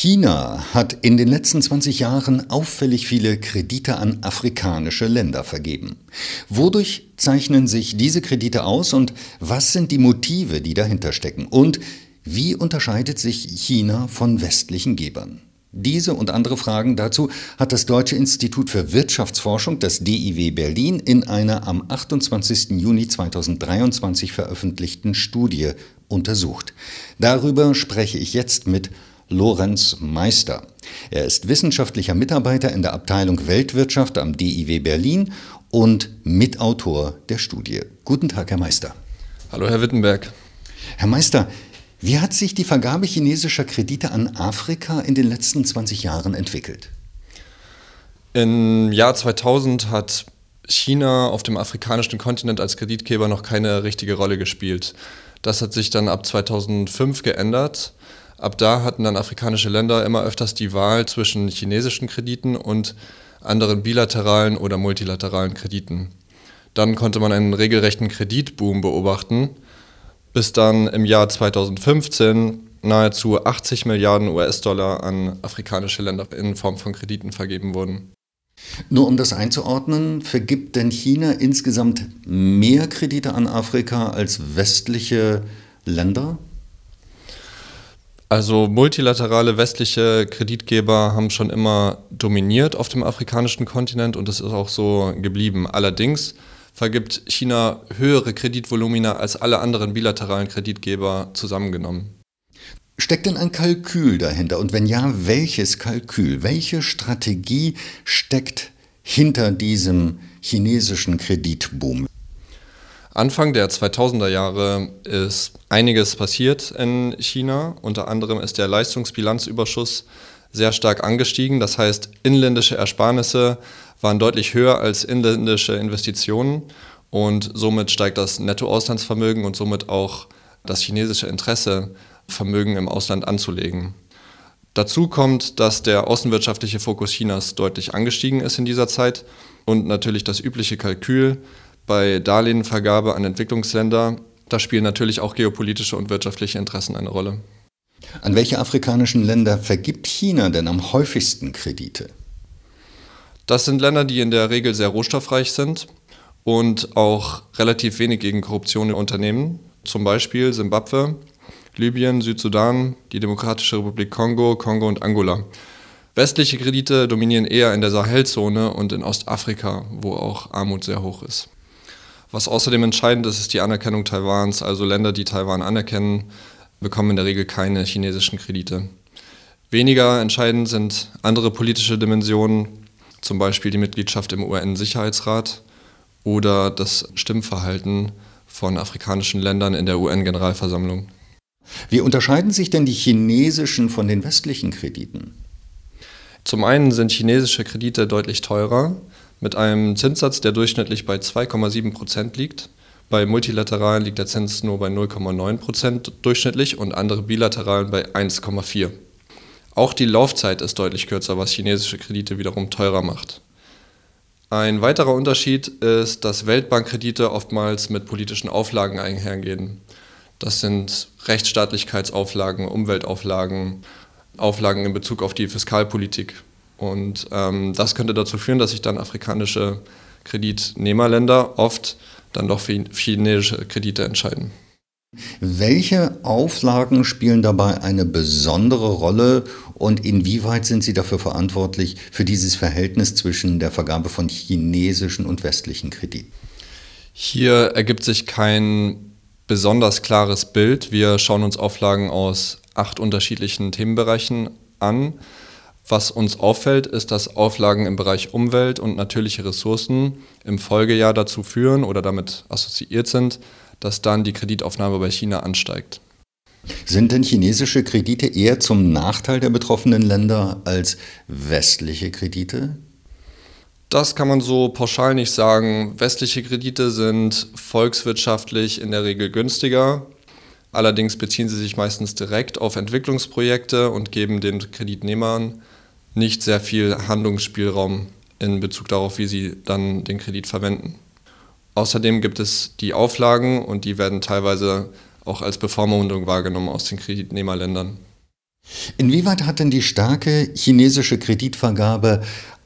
China hat in den letzten 20 Jahren auffällig viele Kredite an afrikanische Länder vergeben. Wodurch zeichnen sich diese Kredite aus und was sind die Motive, die dahinter stecken? Und wie unterscheidet sich China von westlichen Gebern? Diese und andere Fragen dazu hat das Deutsche Institut für Wirtschaftsforschung, das DIW Berlin, in einer am 28. Juni 2023 veröffentlichten Studie untersucht. Darüber spreche ich jetzt mit Lorenz Meister. Er ist wissenschaftlicher Mitarbeiter in der Abteilung Weltwirtschaft am DIW Berlin und Mitautor der Studie. Guten Tag, Herr Meister. Hallo, Herr Wittenberg. Herr Meister, wie hat sich die Vergabe chinesischer Kredite an Afrika in den letzten 20 Jahren entwickelt? Im Jahr 2000 hat China auf dem afrikanischen Kontinent als Kreditgeber noch keine richtige Rolle gespielt. Das hat sich dann ab 2005 geändert. Ab da hatten dann afrikanische Länder immer öfters die Wahl zwischen chinesischen Krediten und anderen bilateralen oder multilateralen Krediten. Dann konnte man einen regelrechten Kreditboom beobachten, bis dann im Jahr 2015 nahezu 80 Milliarden US-Dollar an afrikanische Länder in Form von Krediten vergeben wurden. Nur um das einzuordnen, vergibt denn China insgesamt mehr Kredite an Afrika als westliche Länder? Also multilaterale westliche Kreditgeber haben schon immer dominiert auf dem afrikanischen Kontinent und das ist auch so geblieben. Allerdings vergibt China höhere Kreditvolumina als alle anderen bilateralen Kreditgeber zusammengenommen. Steckt denn ein Kalkül dahinter? Und wenn ja, welches Kalkül? Welche Strategie steckt hinter diesem chinesischen Kreditboom? Anfang der 2000er Jahre ist einiges passiert in China. Unter anderem ist der Leistungsbilanzüberschuss sehr stark angestiegen. Das heißt, inländische Ersparnisse waren deutlich höher als inländische Investitionen und somit steigt das Nettoauslandsvermögen und somit auch das chinesische Interesse, Vermögen im Ausland anzulegen. Dazu kommt, dass der außenwirtschaftliche Fokus Chinas deutlich angestiegen ist in dieser Zeit und natürlich das übliche Kalkül, bei Darlehenvergabe an Entwicklungsländer, da spielen natürlich auch geopolitische und wirtschaftliche Interessen eine Rolle. An welche afrikanischen Länder vergibt China denn am häufigsten Kredite? Das sind Länder, die in der Regel sehr rohstoffreich sind und auch relativ wenig gegen Korruption unternehmen. Zum Beispiel Simbabwe, Libyen, Südsudan, die Demokratische Republik Kongo, Kongo und Angola. Westliche Kredite dominieren eher in der Sahelzone und in Ostafrika, wo auch Armut sehr hoch ist. Was außerdem entscheidend ist, ist die Anerkennung Taiwans. Also Länder, die Taiwan anerkennen, bekommen in der Regel keine chinesischen Kredite. Weniger entscheidend sind andere politische Dimensionen, zum Beispiel die Mitgliedschaft im UN-Sicherheitsrat oder das Stimmverhalten von afrikanischen Ländern in der UN-Generalversammlung. Wie unterscheiden sich denn die chinesischen von den westlichen Krediten? Zum einen sind chinesische Kredite deutlich teurer, mit einem Zinssatz, der durchschnittlich bei 2,7 Prozent liegt. Bei multilateralen liegt der Zins nur bei 0,9 Prozent durchschnittlich und andere bilateralen bei 1,4. Auch die Laufzeit ist deutlich kürzer, was chinesische Kredite wiederum teurer macht. Ein weiterer Unterschied ist, dass Weltbankkredite oftmals mit politischen Auflagen einhergehen. Das sind Rechtsstaatlichkeitsauflagen, Umweltauflagen, Auflagen in Bezug auf die Fiskalpolitik. Und ähm, das könnte dazu führen, dass sich dann afrikanische Kreditnehmerländer oft dann doch für chinesische Kredite entscheiden. Welche Auflagen spielen dabei eine besondere Rolle und inwieweit sind Sie dafür verantwortlich für dieses Verhältnis zwischen der Vergabe von chinesischen und westlichen Krediten? Hier ergibt sich kein besonders klares Bild. Wir schauen uns Auflagen aus acht unterschiedlichen Themenbereichen an. Was uns auffällt, ist, dass Auflagen im Bereich Umwelt und natürliche Ressourcen im Folgejahr dazu führen oder damit assoziiert sind, dass dann die Kreditaufnahme bei China ansteigt. Sind denn chinesische Kredite eher zum Nachteil der betroffenen Länder als westliche Kredite? Das kann man so pauschal nicht sagen. Westliche Kredite sind volkswirtschaftlich in der Regel günstiger. Allerdings beziehen sie sich meistens direkt auf Entwicklungsprojekte und geben den Kreditnehmern nicht sehr viel Handlungsspielraum in Bezug darauf, wie sie dann den Kredit verwenden. Außerdem gibt es die Auflagen und die werden teilweise auch als Bevormundung wahrgenommen aus den Kreditnehmerländern. Inwieweit hat denn die starke chinesische Kreditvergabe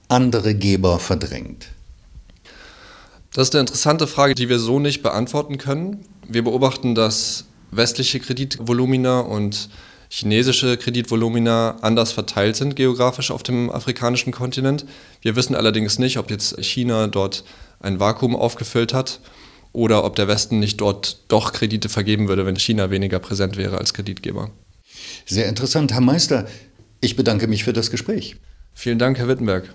andere Geber verdrängt? Das ist eine interessante Frage, die wir so nicht beantworten können. Wir beobachten, dass westliche Kreditvolumina und chinesische Kreditvolumina anders verteilt sind geografisch auf dem afrikanischen Kontinent. Wir wissen allerdings nicht, ob jetzt China dort ein Vakuum aufgefüllt hat oder ob der Westen nicht dort doch Kredite vergeben würde, wenn China weniger präsent wäre als Kreditgeber. Sehr interessant. Herr Meister, ich bedanke mich für das Gespräch. Vielen Dank, Herr Wittenberg.